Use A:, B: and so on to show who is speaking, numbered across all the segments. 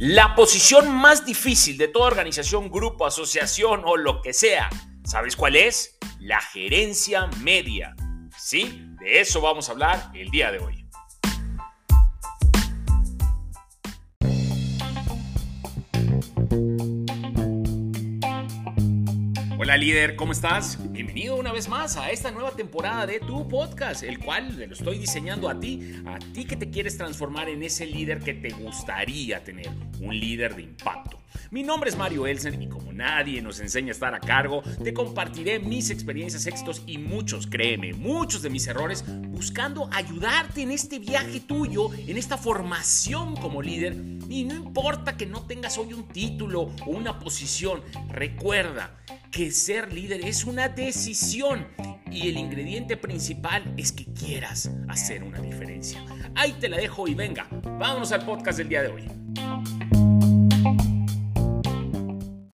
A: La posición más difícil de toda organización, grupo, asociación o lo que sea, ¿sabes cuál es? La gerencia media. Sí, de eso vamos a hablar el día de hoy. Hola líder, ¿cómo estás? Bienvenido una vez más a esta nueva temporada de tu podcast, el cual lo estoy diseñando a ti, a ti que te quieres transformar en ese líder que te gustaría tener, un líder de impacto. Mi nombre es Mario Elsen y como nadie nos enseña a estar a cargo, te compartiré mis experiencias, éxitos y muchos, créeme, muchos de mis errores, buscando ayudarte en este viaje tuyo, en esta formación como líder. Y no importa que no tengas hoy un título o una posición, recuerda, que ser líder es una decisión y el ingrediente principal es que quieras hacer una diferencia. Ahí te la dejo y venga, vámonos al podcast del día de hoy.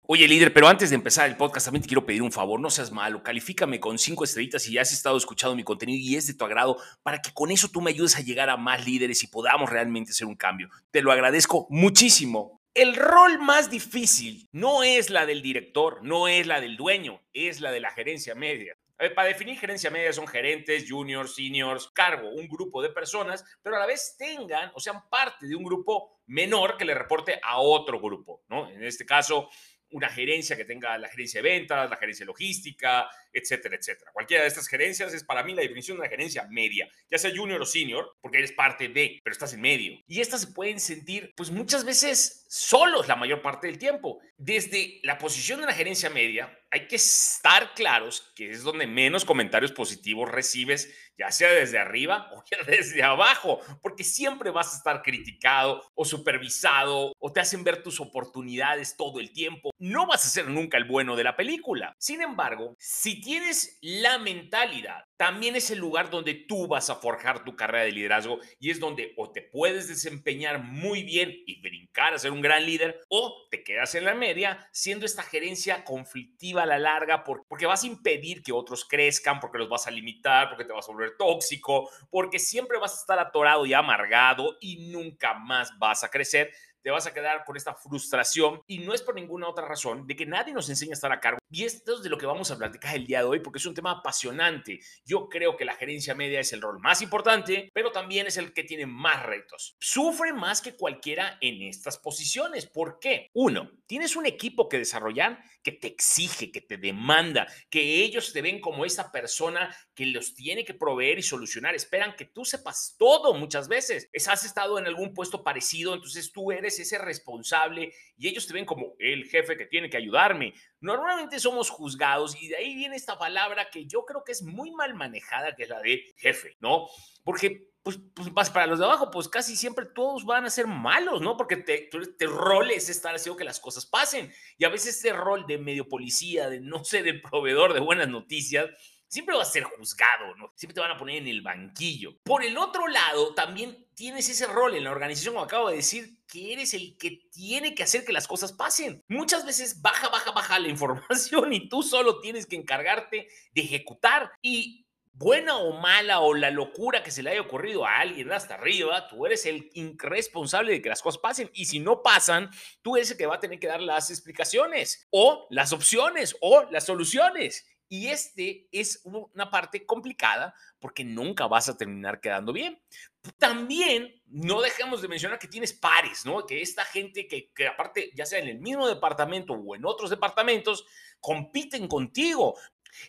A: Oye líder, pero antes de empezar el podcast también te quiero pedir un favor, no seas malo, califícame con cinco estrellitas si ya has estado escuchando mi contenido y es de tu agrado para que con eso tú me ayudes a llegar a más líderes y podamos realmente hacer un cambio. Te lo agradezco muchísimo. El rol más difícil no es la del director, no es la del dueño, es la de la gerencia media. Para definir gerencia media son gerentes, juniors, seniors, cargo, un grupo de personas, pero a la vez tengan o sean parte de un grupo menor que le reporte a otro grupo, ¿no? En este caso, una gerencia que tenga la gerencia de ventas, la gerencia logística, etcétera, etcétera. Cualquiera de estas gerencias es para mí la definición de una gerencia media, ya sea junior o senior, porque eres parte de, pero estás en medio. Y estas se pueden sentir, pues muchas veces solos la mayor parte del tiempo. Desde la posición de una gerencia media, hay que estar claros que es donde menos comentarios positivos recibes, ya sea desde arriba o desde abajo, porque siempre vas a estar criticado o supervisado o te hacen ver tus oportunidades todo el tiempo. No vas a ser nunca el bueno de la película. Sin embargo, si tienes la mentalidad, también es el lugar donde tú vas a forjar tu carrera de liderazgo y es donde o te puedes desempeñar muy bien y brincar a ser un gran líder o te quedas en la media siendo esta gerencia conflictiva a la larga porque vas a impedir que otros crezcan, porque los vas a limitar, porque te vas a volver tóxico, porque siempre vas a estar atorado y amargado y nunca más vas a crecer te vas a quedar con esta frustración y no es por ninguna otra razón de que nadie nos enseña a estar a cargo. Y esto es de lo que vamos a platicar el día de hoy porque es un tema apasionante. Yo creo que la gerencia media es el rol más importante, pero también es el que tiene más retos. Sufre más que cualquiera en estas posiciones. ¿Por qué? Uno, tienes un equipo que desarrollar que te exige, que te demanda, que ellos te ven como esa persona que los tiene que proveer y solucionar. Esperan que tú sepas todo muchas veces. Has estado en algún puesto parecido, entonces tú eres ese responsable y ellos te ven como el jefe que tiene que ayudarme. Normalmente somos juzgados y de ahí viene esta palabra que yo creo que es muy mal manejada, que es la de jefe, ¿no? Porque pues, pues para los de abajo, pues casi siempre todos van a ser malos, ¿no? Porque te, te rol es estar haciendo que las cosas pasen. Y a veces este rol de medio policía, de no sé, de proveedor de buenas noticias, siempre va a ser juzgado, ¿no? Siempre te van a poner en el banquillo. Por el otro lado, también tienes ese rol en la organización, como acabo de decir, que eres el que tiene que hacer que las cosas pasen. Muchas veces baja, baja, baja la información y tú solo tienes que encargarte de ejecutar. Y buena o mala o la locura que se le haya ocurrido a alguien hasta arriba, tú eres el responsable de que las cosas pasen. Y si no pasan, tú eres el que va a tener que dar las explicaciones o las opciones o las soluciones. Y este es una parte complicada porque nunca vas a terminar quedando bien. También no dejemos de mencionar que tienes pares, ¿no? Que esta gente que, aparte, ya sea en el mismo departamento o en otros departamentos, compiten contigo.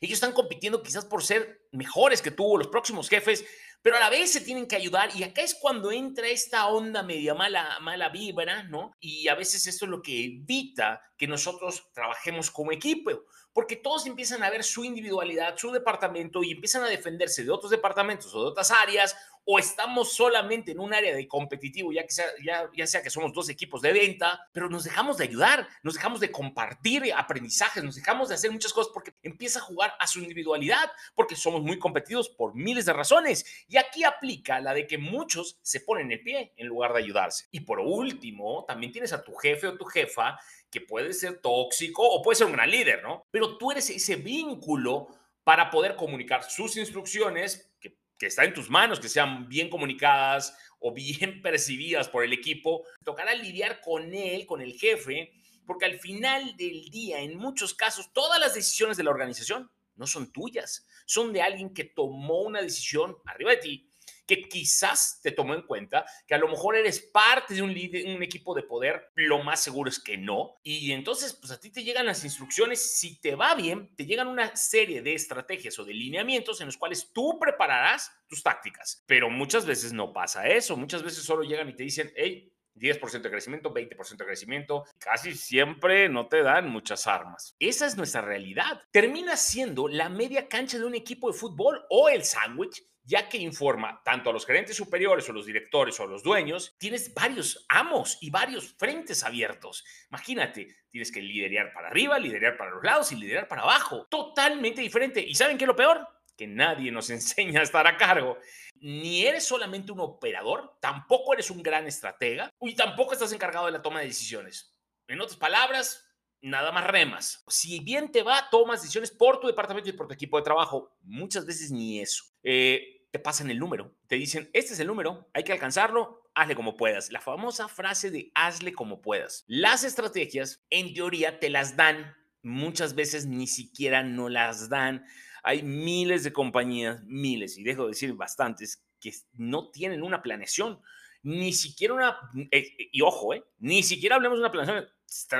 A: Ellos están compitiendo quizás por ser mejores que tú o los próximos jefes, pero a la vez se tienen que ayudar y acá es cuando entra esta onda media mala, mala vibra, ¿no? Y a veces esto es lo que evita que nosotros trabajemos como equipo porque todos empiezan a ver su individualidad, su departamento y empiezan a defenderse de otros departamentos o de otras áreas, o estamos solamente en un área de competitivo, ya, que sea, que somos dos equipos de venta, pero nos dejamos de ayudar, nos dejamos de compartir aprendizajes, nos dejamos de hacer muchas cosas porque empieza a jugar a su individualidad, porque somos muy competitivos por miles de razones. Y aquí aplica la de que muchos se ponen el pie en lugar de ayudarse. Y por último, también tienes a tu jefe o tu jefa que puede ser tóxico o puede ser un gran líder, ¿no? Pero tú eres ese vínculo para poder comunicar sus instrucciones, que, que está en tus manos, que sean bien comunicadas o bien percibidas por el equipo, tocará lidiar con él, con el jefe, porque al final del día, en muchos casos, todas las decisiones de la organización no son tuyas, son de alguien que tomó una decisión arriba de ti que quizás te tomó en cuenta, que a lo mejor eres parte de un, un equipo de poder, lo más seguro es que no. Y entonces, pues a ti te llegan las instrucciones, si te va bien, te llegan una serie de estrategias o de lineamientos en los cuales tú prepararás tus tácticas. Pero muchas veces no pasa eso, muchas veces solo llegan y te dicen, hey, 10% de crecimiento, 20% de crecimiento. Casi siempre no te dan muchas armas. Esa es nuestra realidad. Termina siendo la media cancha de un equipo de fútbol o el sándwich ya que informa tanto a los gerentes superiores o los directores o los dueños, tienes varios amos y varios frentes abiertos. Imagínate, tienes que liderar para arriba, liderar para los lados y liderar para abajo. Totalmente diferente. ¿Y saben qué es lo peor? Que nadie nos enseña a estar a cargo. Ni eres solamente un operador, tampoco eres un gran estratega y tampoco estás encargado de la toma de decisiones. En otras palabras, nada más remas. Si bien te va, tomas decisiones por tu departamento y por tu equipo de trabajo. Muchas veces ni eso. Eh, te pasan el número. Te dicen, este es el número, hay que alcanzarlo, hazle como puedas. La famosa frase de hazle como puedas. Las estrategias, en teoría, te las dan. Muchas veces ni siquiera no las dan. Hay miles de compañías, miles, y dejo de decir bastantes, que no tienen una planeación. Ni siquiera una, eh, y ojo, eh, ni siquiera hablemos de una planeación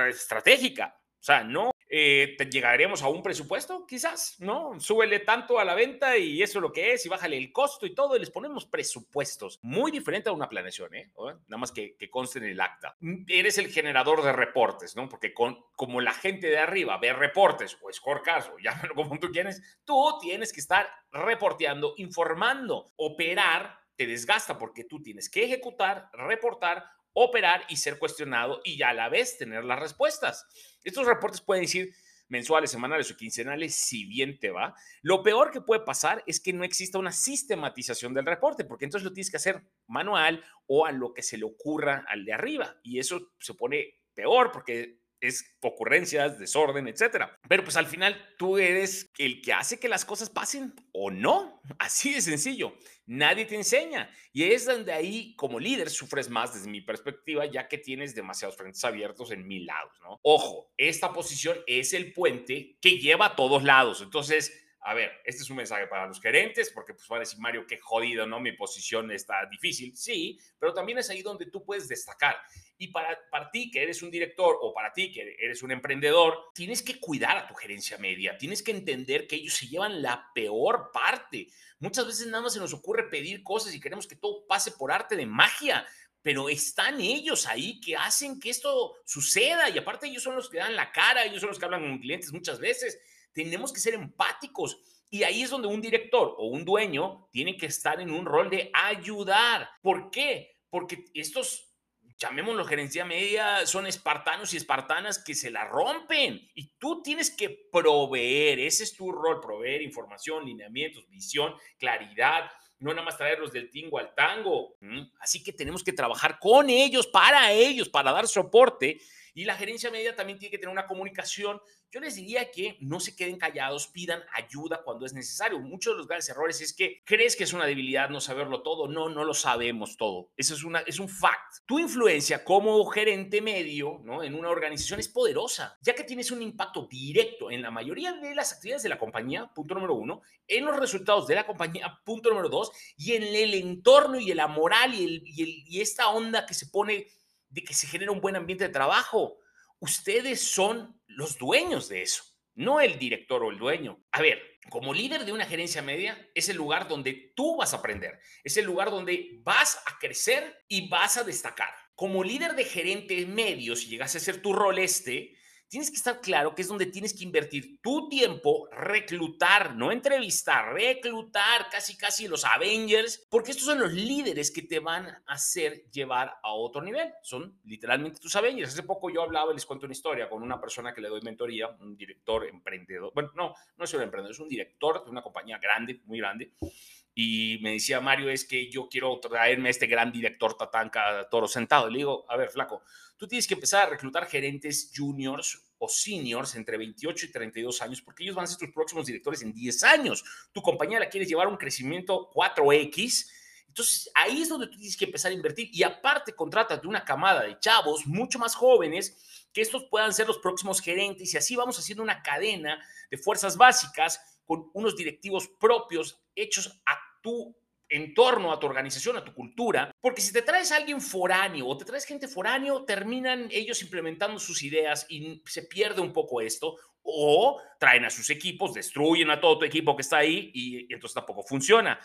A: estratégica. O sea, no eh, te llegaremos a un presupuesto, quizás, ¿no? Súbele tanto a la venta y eso es lo que es, y bájale el costo y todo, y les ponemos presupuestos. Muy diferente a una planeación, ¿eh? Nada más que, que conste en el acta. Mm, eres el generador de reportes, ¿no? Porque con, como la gente de arriba ve reportes o scorecards o llámalo como tú quieres, tú tienes que estar reporteando, informando, operar te desgasta porque tú tienes que ejecutar, reportar, operar y ser cuestionado y a la vez tener las respuestas. Estos reportes pueden decir mensuales, semanales o quincenales, si bien te va. Lo peor que puede pasar es que no exista una sistematización del reporte, porque entonces lo tienes que hacer manual o a lo que se le ocurra al de arriba. Y eso se pone peor porque es ocurrencias, desorden, etcétera. Pero pues al final tú eres el que hace que las cosas pasen o no. Así de sencillo. Nadie te enseña. Y es donde ahí como líder sufres más desde mi perspectiva, ya que tienes demasiados frentes abiertos en mil lados, ¿no? Ojo, esta posición es el puente que lleva a todos lados. Entonces, a ver, este es un mensaje para los gerentes, porque pues van a decir, Mario, qué jodido, ¿no? Mi posición está difícil. Sí, pero también es ahí donde tú puedes destacar. Y para, para ti, que eres un director, o para ti, que eres un emprendedor, tienes que cuidar a tu gerencia media. Tienes que entender que ellos se llevan la peor parte. Muchas veces nada más se nos ocurre pedir cosas y queremos que todo pase por arte de magia pero están ellos ahí que hacen que esto suceda y aparte ellos son los que dan la cara, ellos son los que hablan con clientes muchas veces tenemos que ser empáticos. Y ahí es donde un director o un dueño tiene que estar en un rol de ayudar. ¿Por qué? Porque estos, llamémoslo gerencia media, son espartanos y espartanas que se la rompen. Y tú tienes que proveer, ese es tu rol, proveer información, lineamientos, visión, claridad, no nada más traerlos del tingo al tango. Así que tenemos que trabajar con ellos, para ellos, para dar soporte. Y la gerencia media también tiene que tener una comunicación yo les diría que no se queden callados, pidan ayuda cuando es necesario. Muchos de los grandes errores es que crees que es una debilidad no saberlo todo. No, no lo sabemos todo. Eso es, una, es un fact. Tu influencia como gerente medio ¿no? en una organización es poderosa, ya que tienes un impacto directo en la mayoría de las actividades de la compañía, punto número uno, en los resultados de la compañía, punto número dos, y en el entorno y la moral y esta onda que se pone de que se genera un buen ambiente de trabajo. Ustedes son los dueños de eso, no el director o el dueño. A ver, como líder de una gerencia media, es el lugar donde tú vas a aprender, es el lugar donde vas a crecer y vas a destacar. Como líder de gerente medio, si llegas a ser tu rol este, tienes que estar claro que es donde tienes que invertir tu tiempo, reclutar, no entrevistar, reclutar casi casi los Avengers, porque estos son los líderes que te van a hacer llevar a otro nivel. Son literalmente tus Avengers. Hace poco yo hablaba les cuento una historia con una persona que le doy mentoría, un director emprendedor. Bueno, no, no es un emprendedor, es un director de una compañía grande, muy grande y me decía Mario, es que yo quiero traerme a este gran director Tatanka Toro sentado. Y le digo, a ver, flaco, tú tienes que empezar a reclutar gerentes juniors o seniors entre 28 y 32 años, porque ellos van a ser tus próximos directores en 10 años. Tu compañía la quieres llevar a un crecimiento 4X. Entonces, ahí es donde tú tienes que empezar a invertir. Y aparte, de una camada de chavos mucho más jóvenes, que estos puedan ser los próximos gerentes. Y así vamos haciendo una cadena de fuerzas básicas con unos directivos propios hechos a tu en torno a tu organización, a tu cultura, porque si te traes a alguien foráneo o te traes gente foráneo, terminan ellos implementando sus ideas y se pierde un poco esto, o traen a sus equipos, destruyen a todo tu equipo que está ahí y, entonces tampoco funciona.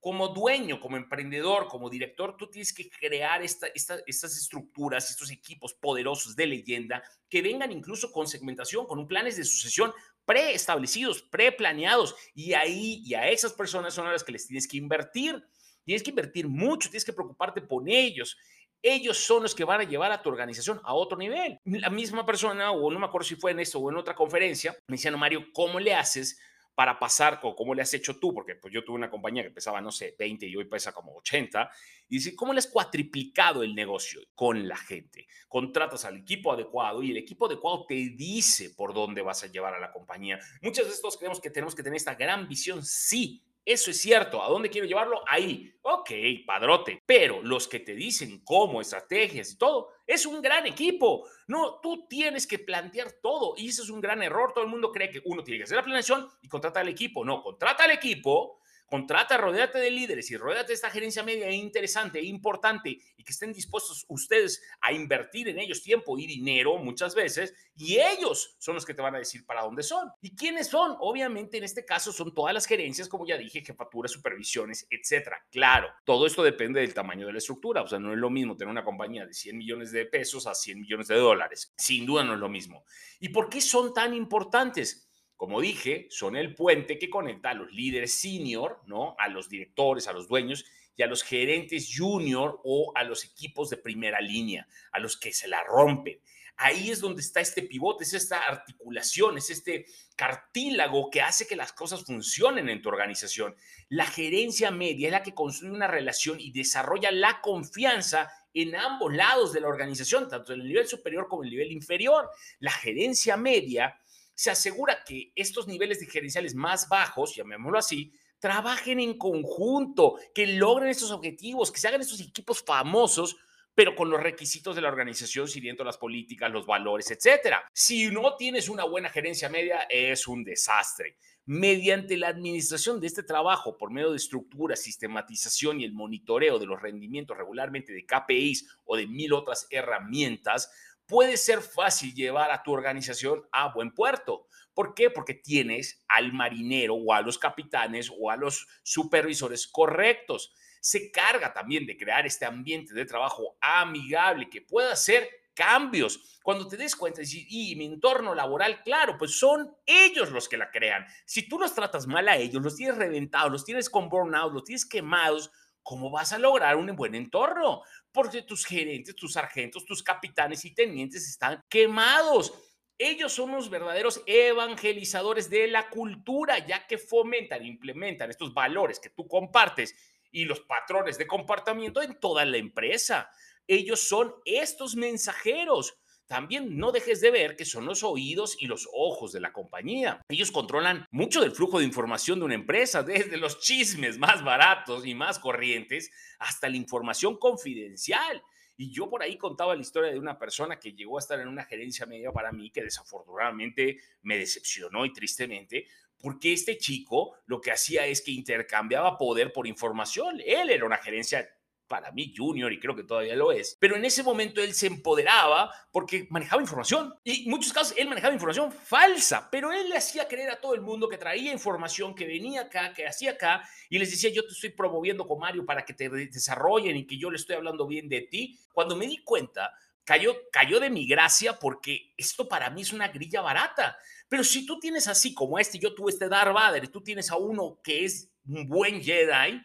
A: Como dueño, como emprendedor, como director, tú tienes que crear esta, estas estructuras, estos equipos poderosos de leyenda que vengan incluso con segmentación, con planes de sucesión preestablecidos, preplaneados. Y ahí, y a esas personas son a las que les tienes que invertir. Tienes que invertir mucho, tienes que preocuparte por ellos. Ellos son los que van a llevar a tu organización a otro nivel. La misma persona, o no me acuerdo si fue en esto o en otra conferencia, me decía, no, Mario, ¿cómo le haces para pasar, cómo le has hecho tú, porque pues yo tuve una compañía que pesaba, no sé, 20 y hoy pesa como 80, y dice, ¿cómo le has cuatriplicado el negocio con la gente? Contratas al equipo adecuado y el equipo adecuado te dice por dónde vas a llevar a la compañía. Muchas veces todos creemos que tenemos que tener esta gran visión, sí, eso es cierto. ¿A dónde quiero llevarlo? Ahí. Ok, padrote. Pero los que te dicen cómo, estrategias y todo, es un gran equipo. No, tú tienes que plantear todo. Y ese es un gran error. Todo el mundo cree que uno tiene que hacer la planeación y contrata al equipo. No, contrata al equipo Contrata, rodeate de líderes y rodeate de esta gerencia media interesante e importante y que estén dispuestos ustedes a invertir en ellos tiempo y dinero muchas veces y ellos son los que te van a decir para dónde son. ¿Y quiénes son? Obviamente en este caso son todas las gerencias, como ya dije, jefaturas, supervisiones, etcétera. Claro, todo esto depende del tamaño de la estructura, o sea, no es lo mismo tener una compañía de 100 millones de pesos a 100 millones de dólares. Sin duda no es lo mismo. ¿Y por qué son tan importantes? Como dije, son el puente que conecta a los líderes senior, ¿no? A los directores, a los dueños y a los gerentes junior o a los equipos de primera línea, a los que se la rompen. Ahí es donde está este pivote, es esta articulación, es este cartílago que hace que las cosas funcionen en tu organización. La gerencia media es la que construye una relación y desarrolla la confianza en ambos lados de la organización, tanto en el nivel superior como en el nivel inferior. La gerencia media se asegura que estos niveles de gerenciales más bajos, llamémoslo así, trabajen en conjunto, que logren estos objetivos, que se hagan estos equipos famosos, pero con los requisitos de la organización, siguiendo las políticas, los valores, etcétera. Si no tienes una buena gerencia media, es un desastre. Mediante la administración de este trabajo por medio de estructuras, sistematización y el monitoreo de los rendimientos regularmente de KPIs o de mil otras herramientas, puede ser fácil llevar a tu organización a buen puerto. ¿Por qué? Porque tienes al marinero o a los capitanes o a los supervisores correctos. Se carga también de crear este ambiente de trabajo amigable que pueda hacer cambios. Cuando te des cuenta y y mi entorno laboral, claro, pues son ellos los que la crean. Si tú los tratas mal a ellos, los tienes reventados, los tienes con burnout, los tienes quemados, ¿cómo vas a lograr un buen entorno? Porque tus gerentes, tus sargentos, tus capitanes y tenientes están quemados. Ellos son los verdaderos evangelizadores de la cultura, ya que fomentan, implementan estos valores que tú compartes y los patrones de comportamiento en toda la empresa. Ellos son estos mensajeros también no dejes de ver que son los oídos y los ojos de la compañía. Ellos controlan mucho del flujo de información de una empresa, desde los chismes más baratos y más corrientes hasta la información confidencial. Y yo por ahí contaba la historia de una persona que llegó a estar en una gerencia media para mí que desafortunadamente me decepcionó y tristemente, porque este chico lo que hacía es que intercambiaba poder por información. Él era una gerencia para mí junior y creo que todavía lo es, pero en ese momento él se empoderaba porque manejaba información y en muchos casos él manejaba información falsa, pero él le hacía creer a todo el mundo que traía información, que venía acá, que hacía acá y les decía yo te estoy promoviendo con Mario para que te desarrollen y que yo le estoy hablando bien de ti. Cuando me di cuenta, cayó, cayó de mi gracia porque esto para mí es una grilla barata. Pero si tú tienes así como este, yo tuve este Darth Vader, y tú tienes a uno que es un buen Jedi,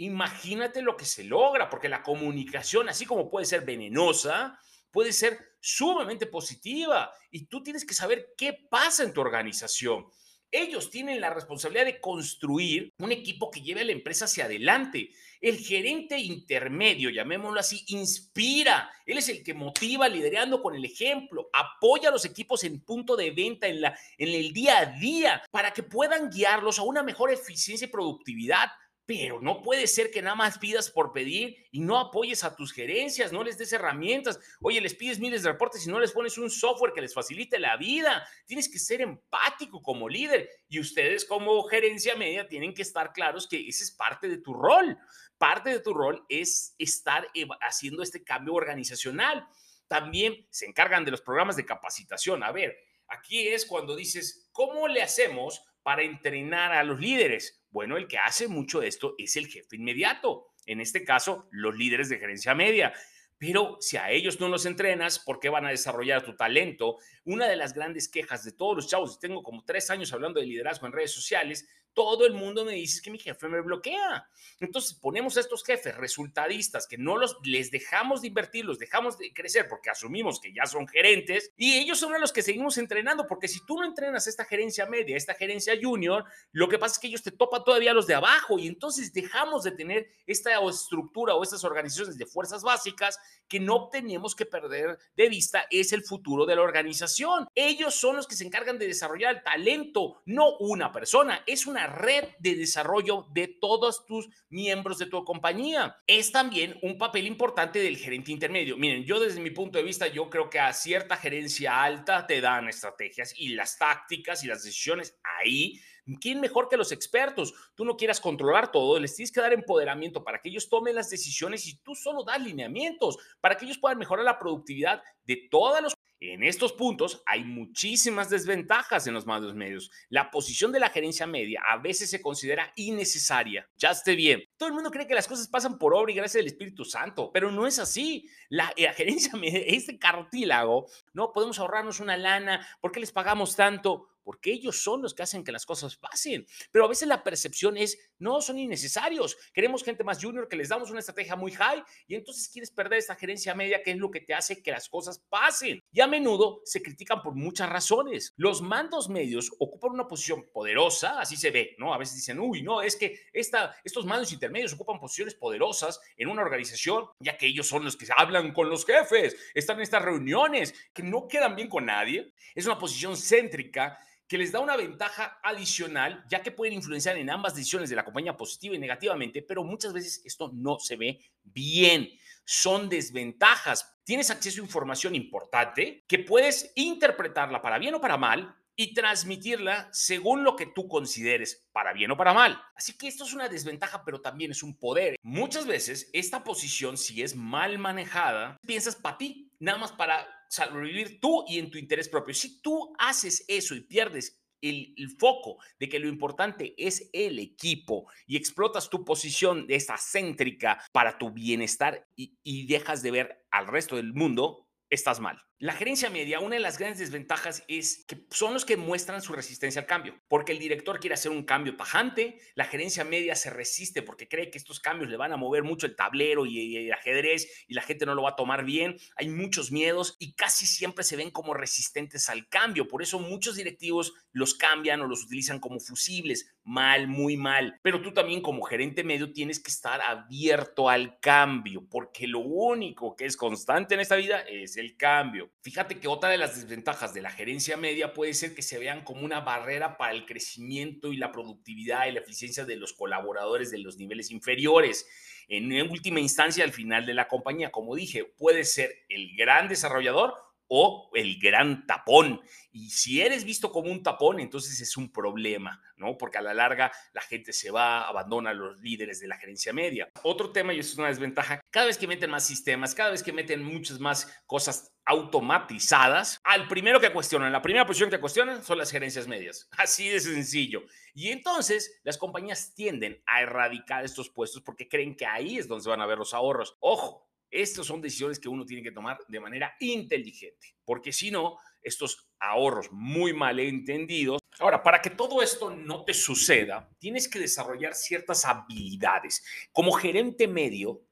A: imagínate lo que se logra, porque la comunicación, así como puede ser venenosa, puede ser sumamente positiva y tú tienes que saber qué pasa en tu organización. Ellos tienen la responsabilidad de construir un equipo que lleve a la empresa hacia adelante. El gerente intermedio, llamémoslo así, inspira. Él es el que motiva liderando con el ejemplo, apoya a los equipos en punto de venta, en, la, en el día a día, para que puedan guiarlos a una mejor eficiencia y productividad pero no puede ser que nada más pidas por pedir y no apoyes a tus gerencias, no les des herramientas. Oye, les pides miles de reportes y no les pones un software que les facilite la vida. Tienes que ser empático como líder y ustedes como gerencia media tienen que estar claros que ese es parte de tu rol. Parte de tu rol es estar haciendo este cambio organizacional. También se encargan de los programas de capacitación. A ver, aquí es cuando dices, ¿cómo le hacemos para entrenar a los líderes? Bueno, el que hace mucho de esto es el jefe inmediato, en este caso, los líderes de gerencia media. Pero si a ellos no los entrenas, ¿por qué van a desarrollar tu talento? Una de las grandes quejas de todos los chavos, tengo como tres años hablando de liderazgo en redes sociales, todo el mundo me dice que mi jefe me bloquea. Entonces ponemos a estos jefes resultadistas que no los les dejamos de invertir, los dejamos de crecer porque asumimos que ya son gerentes y ellos son los que seguimos entrenando porque si tú no entrenas esta gerencia media, esta gerencia junior, lo que pasa es que ellos te topan todavía los de abajo y entonces dejamos de tener esta estructura o estas organizaciones de fuerzas básicas que no tenemos que perder de vista es el futuro de la organización. Ellos son los que se encargan de desarrollar el talento, no una persona, es una red de desarrollo de todos tus miembros de tu compañía. Es también un papel importante del gerente intermedio. Miren, yo desde mi punto de vista, yo creo que a cierta gerencia alta te dan estrategias y las tácticas y las decisiones ahí ¿Quién mejor que los expertos? Tú no quieras controlar todo, les tienes que dar empoderamiento para que ellos tomen las decisiones y tú solo das lineamientos para que ellos puedan mejorar la productividad de todos los en estos puntos hay muchísimas desventajas en los mandos medios. La posición de la gerencia media a veces se considera innecesaria. Ya esté bien. Todo el mundo cree que las cosas pasan por obra y gracias al Espíritu Santo, pero no es así. La, la gerencia media, este cartílago, no podemos ahorrarnos una lana. ¿Por qué les pagamos tanto? Porque ellos son los que hacen que las cosas pasen. Pero a veces la percepción es, no, son innecesarios. Queremos gente más junior que les damos una estrategia muy high y entonces quieres perder esta gerencia media que es lo que te hace que las cosas pasen. Y a menudo se critican por muchas razones. Los mandos medios ocupan una posición poderosa, así se ve, ¿no? A veces dicen, uy, no, es que esta, estos mandos intermedios ocupan posiciones poderosas en una organización, ya que ellos son los que hablan con los jefes, están en estas reuniones que no quedan bien con nadie. Es una posición céntrica que les da una ventaja adicional, ya que pueden influenciar en ambas decisiones de la compañía positiva y negativamente, pero muchas veces esto no se ve bien. Son desventajas. Tienes acceso a información importante que puedes interpretarla para bien o para mal y transmitirla según lo que tú consideres para bien o para mal. Así que esto es una desventaja, pero también es un poder. Muchas veces esta posición, si es mal manejada, piensas para ti, nada más para sobrevivir tú y en tu interés propio. Si tú haces eso y pierdes el, foco de que lo importante es el equipo y explotas tu posición de esta céntrica para tu bienestar y, y dejas de ver al resto del mundo, estás mal. La gerencia media, una de las grandes desventajas es que son los que muestran su resistencia al cambio, porque el director quiere hacer un cambio tajante, la gerencia media se resiste porque cree que estos cambios le van a mover mucho el tablero y el ajedrez y la gente no lo va a tomar bien, hay muchos miedos y casi siempre se ven como resistentes al cambio, por eso muchos directivos los cambian o los utilizan como fusibles, mal, muy mal, pero tú también como gerente medio tienes que estar abierto al cambio, porque lo único que es constante en esta vida es el cambio. Fíjate que otra de las desventajas de la gerencia media puede ser que se vean como una barrera para el crecimiento y la productividad y la eficiencia de los colaboradores de los niveles inferiores. En última instancia, al final de la compañía, como dije, puede ser el gran desarrollador o el gran tapón. Y si eres visto como un tapón, entonces es un problema, ¿no? Porque a la larga la gente se va, abandona a los líderes de la gerencia media. Otro tema, y eso es una desventaja, cada vez que meten más sistemas, cada vez que meten muchas más cosas automatizadas, al primero que cuestionan, la primera posición que cuestionan son las gerencias medias. Así de sencillo. Y entonces las compañías tienden a erradicar estos puestos porque creen que ahí es donde van a ver los ahorros. Ojo, estas son decisiones que uno tiene que tomar de manera inteligente, porque si no, estos ahorros muy mal entendidos. Ahora, para que todo esto no te suceda, tienes que desarrollar ciertas habilidades. Como gerente medio,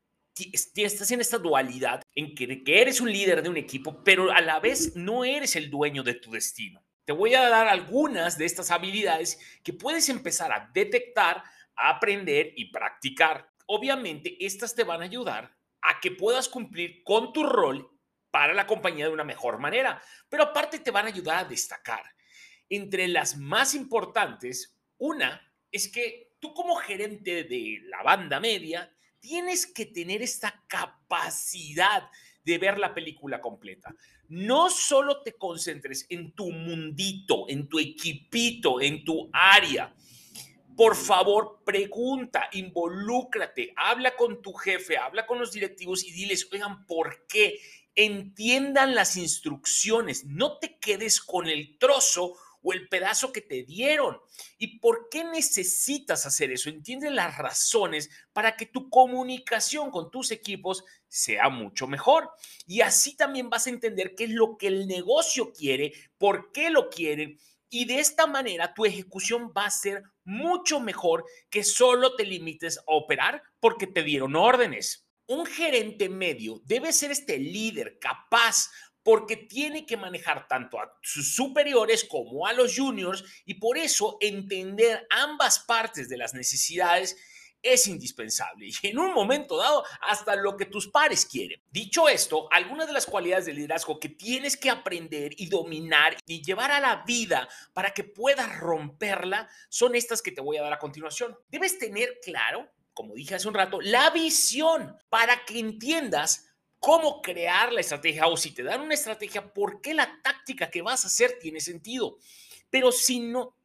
A: estás en esta dualidad en que, eres un líder de un equipo, pero a la vez no eres el dueño de tu destino. Te voy a dar algunas de estas habilidades que puedes empezar a detectar, a aprender y practicar. Obviamente, estas te van a ayudar a que puedas cumplir con tu rol para la compañía de una mejor manera, pero aparte te van a ayudar a destacar. Entre las más importantes, una es que tú como gerente de la banda media tienes que tener esta capacidad de ver la película completa. No solo te concentres en tu mundito, en tu equipito, en tu área. Por favor, pregunta, involúcrate, habla con tu jefe, habla con los directivos y diles, oigan, ¿por qué? Entiendan las instrucciones, no te quedes con el trozo o el pedazo que te dieron. ¿Y por qué necesitas hacer eso? Entiende las razones para que tu comunicación con tus equipos sea mucho mejor. Y así también vas a entender qué es lo que el negocio quiere, por qué lo quieren. Y de esta manera tu ejecución va a ser mucho mejor que solo te limites a operar porque te dieron órdenes. Un gerente medio debe ser este líder capaz porque tiene que manejar tanto a sus superiores como a los juniors y por eso entender ambas partes de las necesidades es indispensable y en un momento dado hasta lo que tus pares quieren. Dicho esto, algunas de las cualidades de liderazgo que tienes que aprender y dominar y llevar a la vida para que puedas romperla son estas que te voy a dar a continuación. Debes tener claro, como dije hace un rato, la visión para que entiendas cómo crear la estrategia o si te dan una estrategia, por qué la táctica que vas a hacer tiene sentido. Pero si no,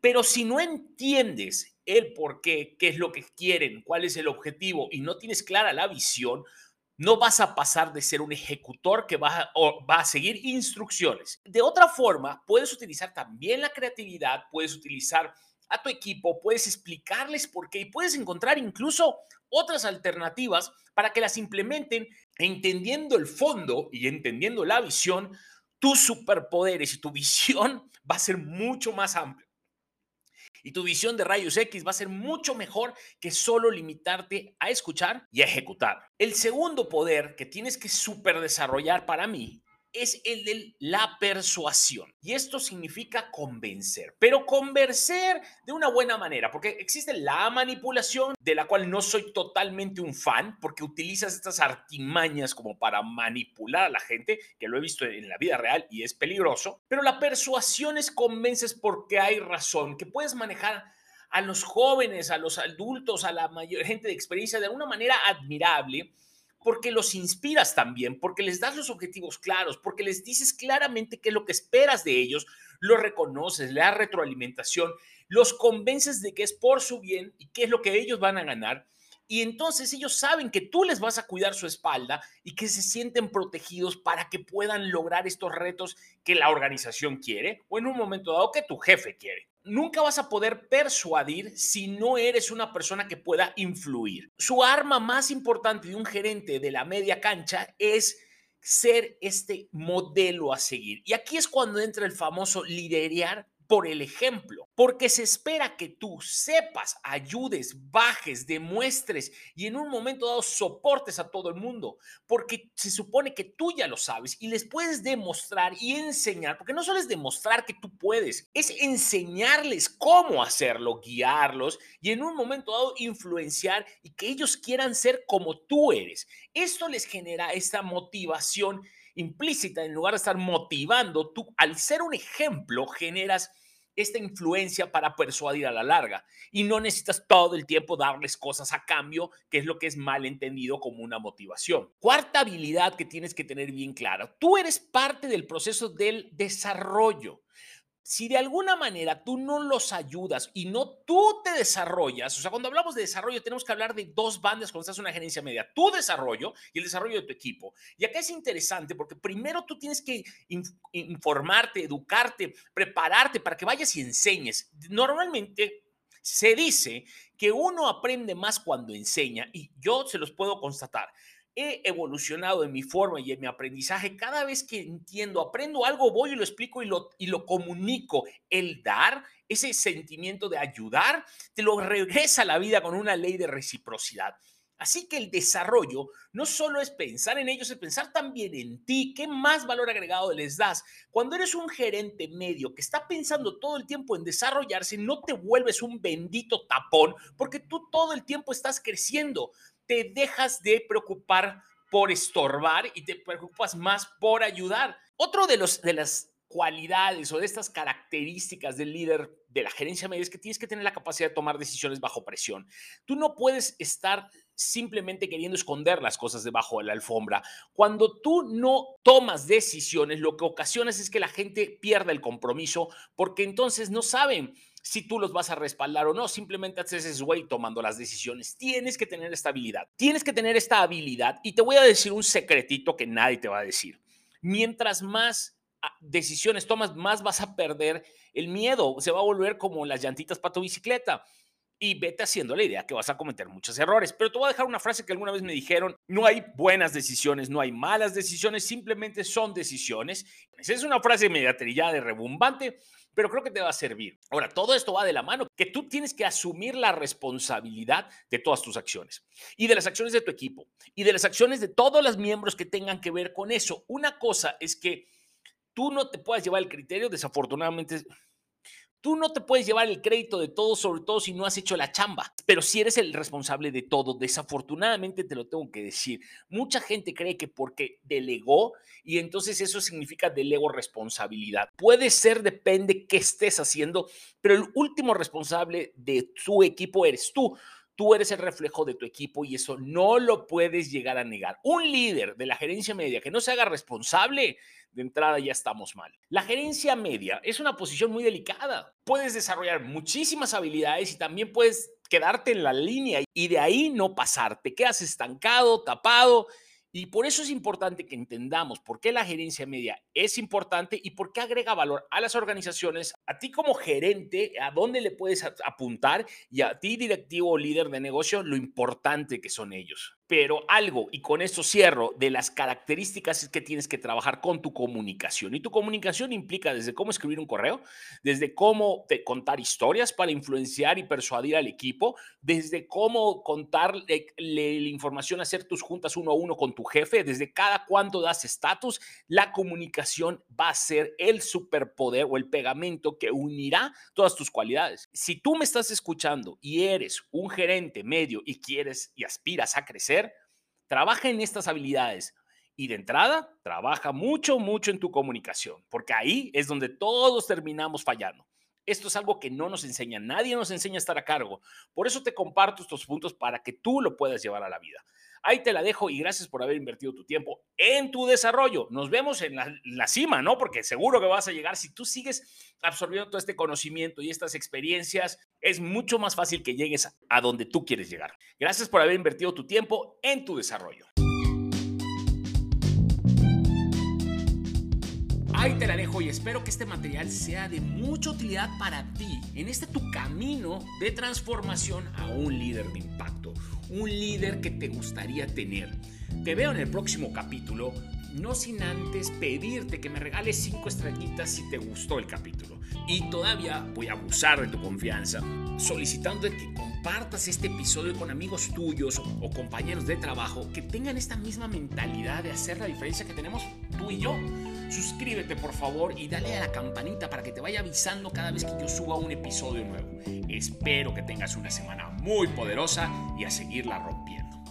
A: pero si no entiendes el por qué, qué es lo que quieren, cuál es el objetivo y no tienes clara la visión, no vas a pasar de ser un ejecutor que va a, seguir instrucciones. De otra forma, puedes utilizar también la creatividad, puedes utilizar a tu equipo, puedes explicarles por qué y puedes encontrar incluso otras alternativas para que las implementen entendiendo el fondo y entendiendo la visión, tus superpoderes y tu visión va a ser mucho más amplia. Y tu visión de rayos X va a ser mucho mejor que solo limitarte a escuchar y a ejecutar. El segundo poder que tienes que super desarrollar para mí es el de la persuasión. Y esto significa convencer, pero convencer de una buena manera, porque existe la manipulación, de la cual no soy totalmente un fan, porque utilizas estas artimañas como para manipular a la gente, que lo he visto en la vida real y es peligroso, pero la persuasión es convences porque hay razón, que puedes manejar a los jóvenes, a los adultos, a la mayor gente de experiencia de una manera admirable porque los inspiras también, porque les das los objetivos claros, porque les dices claramente qué es lo que esperas de ellos, los reconoces, le das retroalimentación, los convences de que es por su bien y qué es lo que ellos van a ganar. Y entonces ellos saben que tú les vas a cuidar su espalda y que se sienten protegidos para que puedan lograr estos retos que la organización quiere o en un momento dado que tu jefe quiere nunca vas a poder persuadir si no eres una persona que pueda influir. Su arma más importante de un gerente de la media cancha es ser este modelo a seguir. Y aquí es cuando entra el famoso liderear por el ejemplo, porque se espera que tú sepas, ayudes, bajes, demuestres y en un momento dado soportes a todo el mundo, porque se supone que tú ya lo sabes y les puedes demostrar y enseñar, porque no solo es demostrar que tú puedes, es enseñarles cómo hacerlo, guiarlos y en un momento dado influenciar y que ellos quieran ser como tú eres. Esto les genera esta motivación implícita, en lugar de estar motivando, tú al ser un ejemplo generas esta influencia para persuadir a la larga y no necesitas todo el tiempo darles cosas a cambio, que es lo que es mal entendido como una motivación. Cuarta habilidad que tienes que tener bien clara, tú eres parte del proceso del desarrollo si de alguna manera tú no los ayudas y no tú te desarrollas, o sea, cuando hablamos de desarrollo tenemos que hablar de dos bandas cuando estás en una gerencia media, tu desarrollo y el desarrollo de tu equipo. Y acá es interesante porque primero tú tienes que informarte, educarte, prepararte para que vayas y enseñes. Normalmente se dice que uno aprende más cuando enseña y yo se los puedo constatar he evolucionado en mi forma y en mi aprendizaje. Cada vez que entiendo, aprendo algo, voy y lo explico y lo, y lo comunico. El dar, ese sentimiento de ayudar, te lo regresa a la vida con una ley de reciprocidad. Así que el desarrollo no solo es pensar en ellos, es pensar también en ti. ¿Qué más valor agregado les das? Cuando eres un gerente medio que está pensando todo el tiempo en desarrollarse, no te vuelves un bendito tapón porque tú todo el tiempo estás creciendo. Te dejas de preocupar por estorbar y te preocupas más por ayudar. Otro de, los, de las cualidades o de estas características del líder de la gerencia media es que tienes que tener la capacidad de tomar decisiones bajo presión. Tú no puedes estar simplemente queriendo esconder las cosas debajo de la alfombra. Cuando tú no tomas decisiones, lo que ocasionas es que la gente pierda el compromiso porque entonces no saben si tú los vas a respaldar o no, simplemente haces ese güey tomando las decisiones. Tienes que tener estabilidad. Tienes que tener esta habilidad y te voy a decir un secretito que nadie te va a decir. Mientras más ah, decisiones tomas, más vas a perder el miedo. Se va a volver como las llantitas para tu bicicleta y vete haciendo la idea que vas a cometer muchos errores. Pero te voy a dejar una frase que alguna vez me dijeron, no hay buenas decisiones, no hay malas decisiones, simplemente son decisiones. Es una frase media trillada y rebumbante, pero creo que te va a servir. Ahora, todo esto va de la mano, que tú tienes que asumir la responsabilidad de todas tus acciones y de las acciones de tu equipo y de las acciones de todos los miembros que tengan que ver con eso. Una cosa es que tú no te puedas llevar el criterio, desafortunadamente Tú no te puedes llevar el crédito de todo, sobre todo si no has hecho la chamba, pero si eres el responsable de todo, desafortunadamente te lo tengo que decir. Mucha gente cree que porque delegó y entonces eso significa delego responsabilidad. Puede ser, depende qué estés haciendo, pero el último responsable de tu equipo eres tú. Tú eres el reflejo de tu equipo y eso no lo puedes llegar a negar. Un líder de la gerencia media que no se haga responsable, de entrada ya estamos mal. La gerencia media es una posición muy delicada. Puedes desarrollar muchísimas habilidades y también puedes quedarte en la línea y de ahí no pasar. Te quedas estancado, tapado y por eso es importante que entendamos por qué la gerencia media es importante y por qué agrega valor a las organizaciones, a ti como gerente, a dónde le puedes apuntar y a ti directivo o líder de negocio, lo importante que son ellos. Pero algo, y con esto cierro, de las características es que tienes que trabajar con tu comunicación. Y tu comunicación implica desde cómo escribir un correo, desde cómo te contar historias para influenciar y persuadir al equipo, desde cómo contarle la información, hacer tus juntas uno a uno con tu jefe, desde cada cuánto das estatus, la comunicación va a ser el superpoder o el pegamento que unirá todas tus cualidades. Si tú me estás escuchando y eres un gerente medio y quieres y aspiras a crecer, trabaja en estas habilidades. Y de entrada, trabaja mucho, mucho en tu comunicación, porque ahí es donde todos terminamos fallando. Esto es algo que no nos enseña, nadie nos enseña a estar a cargo. Por eso te comparto estos puntos para que tú lo puedas llevar a la vida. Ahí te la dejo y gracias por haber invertido tu tiempo en tu desarrollo. Nos vemos en la, cima, ¿no? Porque seguro que vas a llegar. Si tú sigues absorbiendo todo este conocimiento y estas experiencias, es mucho más fácil que llegues a donde tú quieres llegar. Gracias por haber invertido tu tiempo en tu desarrollo. Ahí te la dejo y espero que este material sea de mucha utilidad para ti en este tu camino de transformación a un líder de impacto, un líder que te gustaría tener. Te veo en el próximo capítulo, no sin antes pedirte que me regales 5 estrellitas si te gustó el capítulo. Y todavía voy a abusar de tu confianza, solicitando que compartas este episodio con amigos tuyos o compañeros de trabajo que tengan esta misma mentalidad de hacer la diferencia que tenemos tú y yo. Suscríbete por favor y dale a la campanita para que te vaya avisando cada vez que yo suba un episodio nuevo. Espero que tengas una semana muy poderosa y a seguirla rompiendo.